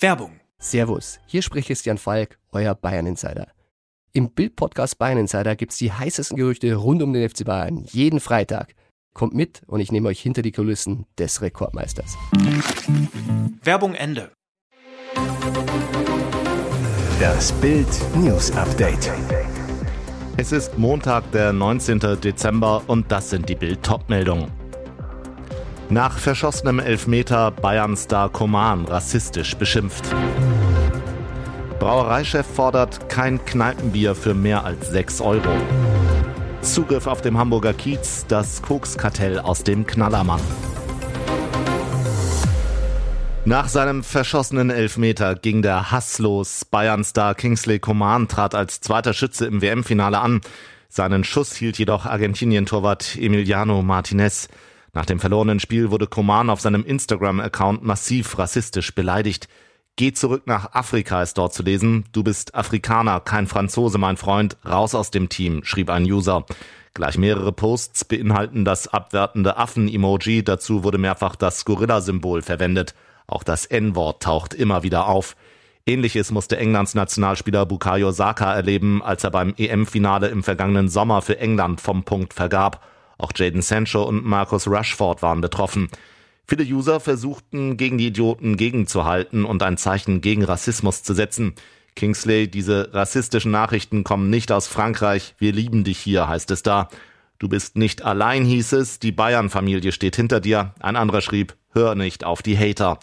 Werbung. Servus, hier spricht Christian Falk, euer Bayern Insider. Im Bild-Podcast Bayern Insider gibt's die heißesten Gerüchte rund um den FC Bayern jeden Freitag. Kommt mit und ich nehme euch hinter die Kulissen des Rekordmeisters. Werbung Ende. Das Bild News Update. Es ist Montag, der 19. Dezember und das sind die Bild Topmeldungen. Nach verschossenem Elfmeter Bayern-Star Koman rassistisch beschimpft. Brauereichef fordert kein Kneipenbier für mehr als 6 Euro. Zugriff auf dem Hamburger Kiez, das Kokskartell aus dem Knallermann. Nach seinem verschossenen Elfmeter ging der Hass los. Bayern-Star Kingsley Coman trat als zweiter Schütze im WM-Finale an. Seinen Schuss hielt jedoch Argentinien-Torwart Emiliano Martinez. Nach dem verlorenen Spiel wurde Coman auf seinem Instagram-Account massiv rassistisch beleidigt. Geh zurück nach Afrika ist dort zu lesen. Du bist Afrikaner, kein Franzose, mein Freund. Raus aus dem Team, schrieb ein User. Gleich mehrere Posts beinhalten das abwertende Affen-Emoji. Dazu wurde mehrfach das Gorilla-Symbol verwendet. Auch das N-Wort taucht immer wieder auf. Ähnliches musste Englands Nationalspieler Bukayo Saka erleben, als er beim EM-Finale im vergangenen Sommer für England vom Punkt vergab. Auch Jaden Sancho und Marcus Rashford waren betroffen. Viele User versuchten, gegen die Idioten gegenzuhalten und ein Zeichen gegen Rassismus zu setzen. Kingsley, diese rassistischen Nachrichten kommen nicht aus Frankreich. Wir lieben dich hier, heißt es da. Du bist nicht allein, hieß es. Die Bayern-Familie steht hinter dir. Ein anderer schrieb, hör nicht auf die Hater.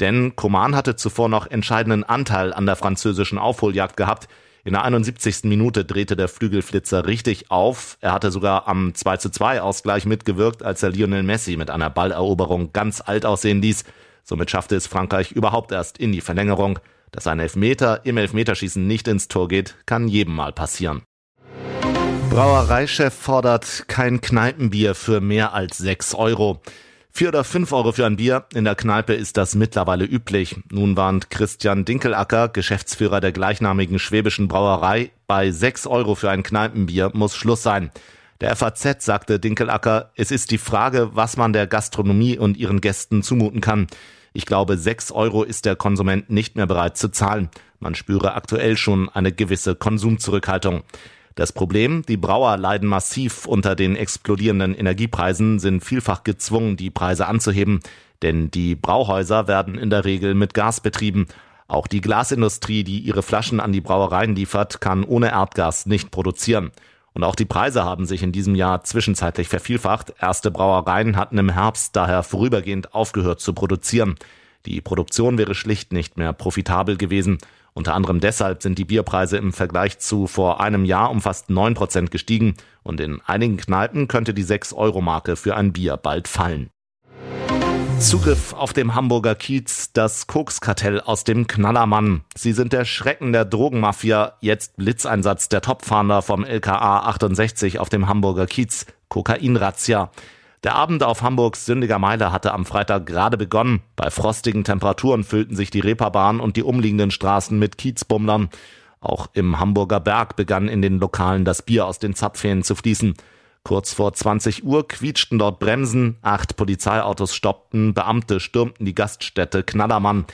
Denn Coman hatte zuvor noch entscheidenden Anteil an der französischen Aufholjagd gehabt. In der 71. Minute drehte der Flügelflitzer richtig auf. Er hatte sogar am 2 zu 2 Ausgleich mitgewirkt, als er Lionel Messi mit einer Balleroberung ganz alt aussehen ließ. Somit schaffte es Frankreich überhaupt erst in die Verlängerung. Dass ein Elfmeter im Elfmeterschießen nicht ins Tor geht, kann jedem mal passieren. Brauereichef fordert kein Kneipenbier für mehr als 6 Euro. Vier oder fünf Euro für ein Bier. In der Kneipe ist das mittlerweile üblich. Nun warnt Christian Dinkelacker, Geschäftsführer der gleichnamigen schwäbischen Brauerei, bei sechs Euro für ein Kneipenbier muss Schluss sein. Der FAZ sagte Dinkelacker, es ist die Frage, was man der Gastronomie und ihren Gästen zumuten kann. Ich glaube, sechs Euro ist der Konsument nicht mehr bereit zu zahlen. Man spüre aktuell schon eine gewisse Konsumzurückhaltung. Das Problem, die Brauer leiden massiv unter den explodierenden Energiepreisen, sind vielfach gezwungen, die Preise anzuheben, denn die Brauhäuser werden in der Regel mit Gas betrieben. Auch die Glasindustrie, die ihre Flaschen an die Brauereien liefert, kann ohne Erdgas nicht produzieren. Und auch die Preise haben sich in diesem Jahr zwischenzeitlich vervielfacht. Erste Brauereien hatten im Herbst daher vorübergehend aufgehört zu produzieren. Die Produktion wäre schlicht nicht mehr profitabel gewesen. Unter anderem deshalb sind die Bierpreise im Vergleich zu vor einem Jahr um fast neun Prozent gestiegen und in einigen Kneipen könnte die 6-Euro-Marke für ein Bier bald fallen. Zugriff auf dem Hamburger Kiez, das Kokskartell aus dem Knallermann. Sie sind der Schrecken der Drogenmafia, jetzt Blitzeinsatz der Topfahnder vom LKA 68 auf dem Hamburger Kiez, Kokainrazzia. Der Abend auf Hamburgs Sündiger Meile hatte am Freitag gerade begonnen. Bei frostigen Temperaturen füllten sich die Reeperbahn und die umliegenden Straßen mit Kiezbummlern. Auch im Hamburger Berg begann in den Lokalen das Bier aus den Zapfhähnen zu fließen. Kurz vor 20 Uhr quietschten dort Bremsen, acht Polizeiautos stoppten, Beamte stürmten die Gaststätte Knallermann.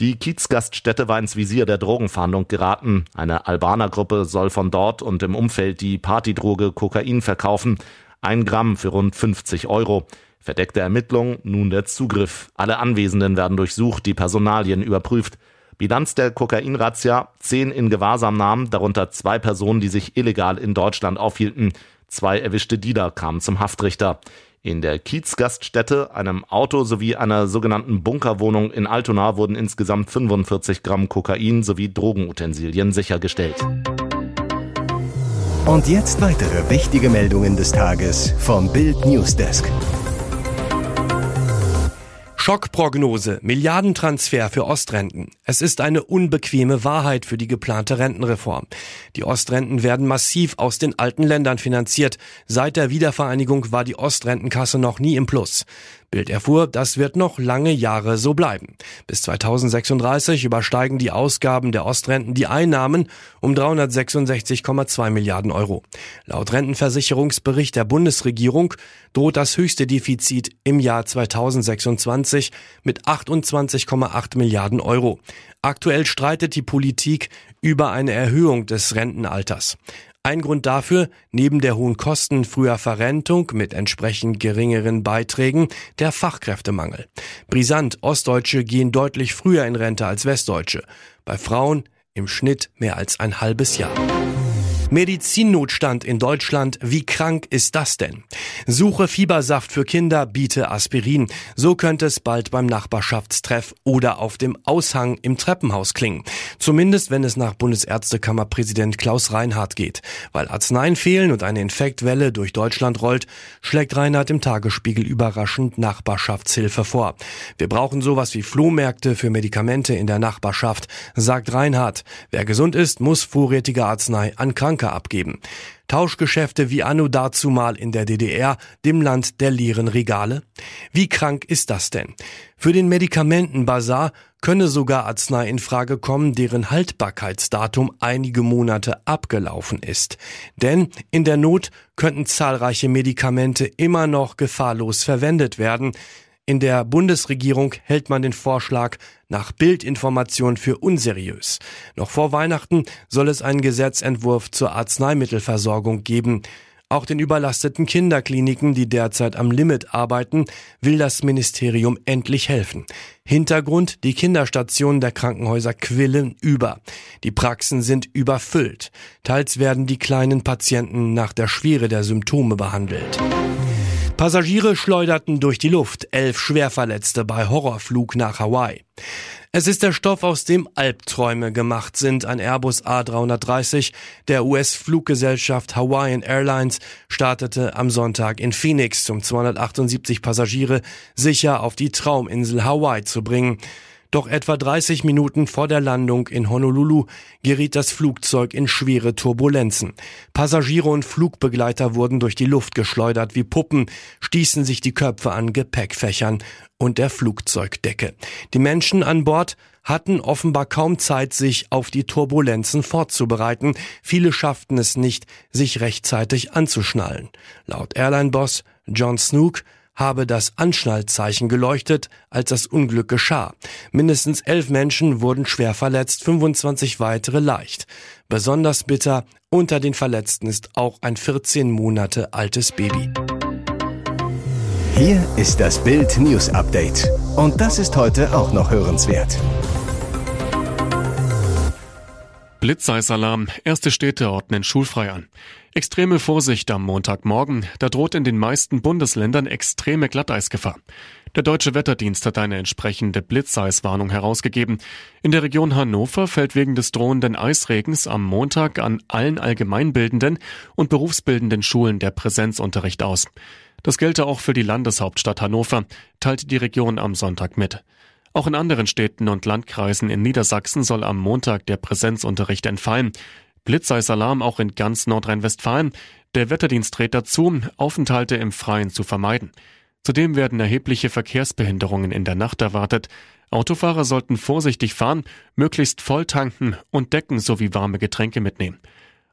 Die Kiezgaststätte war ins Visier der Drogenfahndung geraten. Eine Albanergruppe soll von dort und im Umfeld die Partydroge Kokain verkaufen. Ein Gramm für rund 50 Euro. Verdeckte Ermittlung, nun der Zugriff. Alle Anwesenden werden durchsucht, die Personalien überprüft. Bilanz der Kokainrazzia, zehn in Gewahrsam nahmen, darunter zwei Personen, die sich illegal in Deutschland aufhielten. Zwei erwischte Dealer kamen zum Haftrichter. In der Kiezgaststätte, einem Auto sowie einer sogenannten Bunkerwohnung in Altona wurden insgesamt 45 Gramm Kokain sowie Drogenutensilien sichergestellt. Und jetzt weitere wichtige Meldungen des Tages vom Bild Newsdesk. Schockprognose, Milliardentransfer für Ostrenten. Es ist eine unbequeme Wahrheit für die geplante Rentenreform. Die Ostrenten werden massiv aus den alten Ländern finanziert. Seit der Wiedervereinigung war die Ostrentenkasse noch nie im Plus. Bild erfuhr, das wird noch lange Jahre so bleiben. Bis 2036 übersteigen die Ausgaben der Ostrenten die Einnahmen um 366,2 Milliarden Euro. Laut Rentenversicherungsbericht der Bundesregierung droht das höchste Defizit im Jahr 2026 mit 28,8 Milliarden Euro. Aktuell streitet die Politik über eine Erhöhung des Rentenalters. Ein Grund dafür, neben der hohen Kosten früher Verrentung mit entsprechend geringeren Beiträgen, der Fachkräftemangel. Brisant, Ostdeutsche gehen deutlich früher in Rente als Westdeutsche. Bei Frauen im Schnitt mehr als ein halbes Jahr. Medizinnotstand in Deutschland. Wie krank ist das denn? Suche Fiebersaft für Kinder, biete Aspirin. So könnte es bald beim Nachbarschaftstreff oder auf dem Aushang im Treppenhaus klingen. Zumindest wenn es nach Bundesärztekammerpräsident Klaus Reinhardt geht. Weil Arzneien fehlen und eine Infektwelle durch Deutschland rollt, schlägt Reinhardt im Tagesspiegel überraschend Nachbarschaftshilfe vor. Wir brauchen sowas wie Flohmärkte für Medikamente in der Nachbarschaft, sagt Reinhardt. Wer gesund ist, muss vorrätige Arznei an Kranken Franke abgeben. Tauschgeschäfte wie anno dazumal in der DDR, dem Land der leeren Regale? Wie krank ist das denn? Für den Medikamentenbazar könne sogar Arznei in Frage kommen, deren Haltbarkeitsdatum einige Monate abgelaufen ist. Denn in der Not könnten zahlreiche Medikamente immer noch gefahrlos verwendet werden, in der Bundesregierung hält man den Vorschlag nach Bildinformation für unseriös. Noch vor Weihnachten soll es einen Gesetzentwurf zur Arzneimittelversorgung geben. Auch den überlasteten Kinderkliniken, die derzeit am Limit arbeiten, will das Ministerium endlich helfen. Hintergrund, die Kinderstationen der Krankenhäuser quillen über. Die Praxen sind überfüllt. Teils werden die kleinen Patienten nach der Schwere der Symptome behandelt. Passagiere schleuderten durch die Luft, elf Schwerverletzte bei Horrorflug nach Hawaii. Es ist der Stoff, aus dem Albträume gemacht sind. Ein Airbus A330 der US-Fluggesellschaft Hawaiian Airlines startete am Sonntag in Phoenix, um 278 Passagiere sicher auf die Trauminsel Hawaii zu bringen. Doch etwa 30 Minuten vor der Landung in Honolulu geriet das Flugzeug in schwere Turbulenzen. Passagiere und Flugbegleiter wurden durch die Luft geschleudert wie Puppen, stießen sich die Köpfe an Gepäckfächern und der Flugzeugdecke. Die Menschen an Bord hatten offenbar kaum Zeit, sich auf die Turbulenzen vorzubereiten. Viele schafften es nicht, sich rechtzeitig anzuschnallen. Laut Airline-Boss John Snook habe das Anschnallzeichen geleuchtet, als das Unglück geschah. Mindestens elf Menschen wurden schwer verletzt, 25 weitere leicht. Besonders bitter, unter den Verletzten ist auch ein 14 Monate altes Baby. Hier ist das Bild News Update. Und das ist heute auch noch hörenswert. Blitzeisalarm. Erste Städte ordnen schulfrei an. Extreme Vorsicht am Montagmorgen. Da droht in den meisten Bundesländern extreme Glatteisgefahr. Der Deutsche Wetterdienst hat eine entsprechende Blitzeiswarnung herausgegeben. In der Region Hannover fällt wegen des drohenden Eisregens am Montag an allen allgemeinbildenden und berufsbildenden Schulen der Präsenzunterricht aus. Das gelte auch für die Landeshauptstadt Hannover, teilte die Region am Sonntag mit. Auch in anderen Städten und Landkreisen in Niedersachsen soll am Montag der Präsenzunterricht entfallen. Blitzeisalarm auch in ganz Nordrhein-Westfalen. Der Wetterdienst rät dazu, Aufenthalte im Freien zu vermeiden. Zudem werden erhebliche Verkehrsbehinderungen in der Nacht erwartet. Autofahrer sollten vorsichtig fahren, möglichst voll tanken und Decken sowie warme Getränke mitnehmen.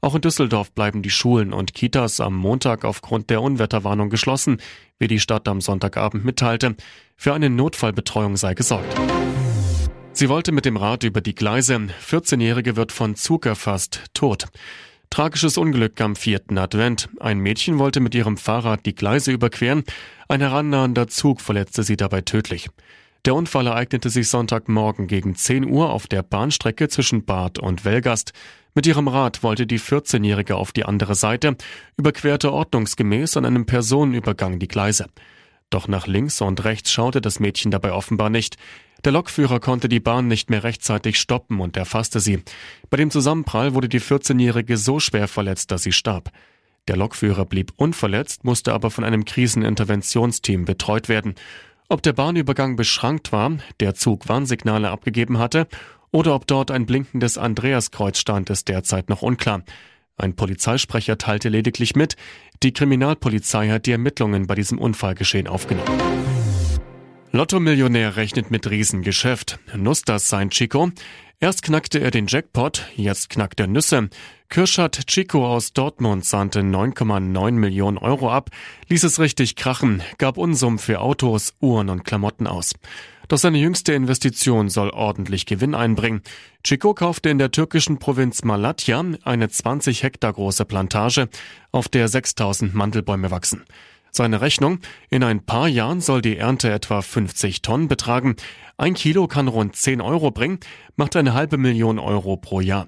Auch in Düsseldorf bleiben die Schulen und Kitas am Montag aufgrund der Unwetterwarnung geschlossen, wie die Stadt am Sonntagabend mitteilte. Für eine Notfallbetreuung sei gesorgt. Sie wollte mit dem Rad über die Gleise. 14-Jährige wird von Zug erfasst, tot. Tragisches Unglück am vierten Advent. Ein Mädchen wollte mit ihrem Fahrrad die Gleise überqueren. Ein herannahender Zug verletzte sie dabei tödlich. Der Unfall ereignete sich Sonntagmorgen gegen 10 Uhr auf der Bahnstrecke zwischen Bad und Welgast. Mit ihrem Rad wollte die 14-Jährige auf die andere Seite, überquerte ordnungsgemäß an einem Personenübergang die Gleise. Doch nach links und rechts schaute das Mädchen dabei offenbar nicht. Der Lokführer konnte die Bahn nicht mehr rechtzeitig stoppen und erfasste sie. Bei dem Zusammenprall wurde die 14-Jährige so schwer verletzt, dass sie starb. Der Lokführer blieb unverletzt, musste aber von einem Kriseninterventionsteam betreut werden. Ob der Bahnübergang beschrankt war, der Zug Warnsignale abgegeben hatte oder ob dort ein blinkendes Andreaskreuz stand, ist derzeit noch unklar. Ein Polizeisprecher teilte lediglich mit, die Kriminalpolizei hat die Ermittlungen bei diesem Unfallgeschehen aufgenommen. Lotto-Millionär rechnet mit Riesengeschäft. Nuss das sein Chico? Erst knackte er den Jackpot, jetzt knackt er Nüsse. Kirschat Chico aus Dortmund sahnte 9,9 Millionen Euro ab, ließ es richtig krachen, gab Unsummen für Autos, Uhren und Klamotten aus. Doch seine jüngste Investition soll ordentlich Gewinn einbringen. Chico kaufte in der türkischen Provinz Malatya eine 20 Hektar große Plantage, auf der 6000 Mandelbäume wachsen. Seine Rechnung, in ein paar Jahren soll die Ernte etwa 50 Tonnen betragen. Ein Kilo kann rund 10 Euro bringen, macht eine halbe Million Euro pro Jahr.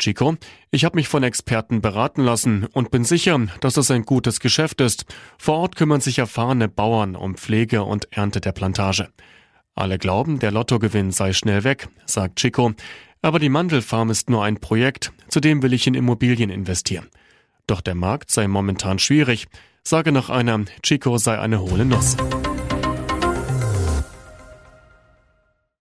Chico, ich habe mich von Experten beraten lassen und bin sicher, dass es ein gutes Geschäft ist. Vor Ort kümmern sich erfahrene Bauern um Pflege und Ernte der Plantage. Alle glauben, der Lottogewinn sei schnell weg, sagt Chico. Aber die Mandelfarm ist nur ein Projekt, zudem will ich in Immobilien investieren. Doch der Markt sei momentan schwierig sage nach einer, Chico sei eine hohle Nuss.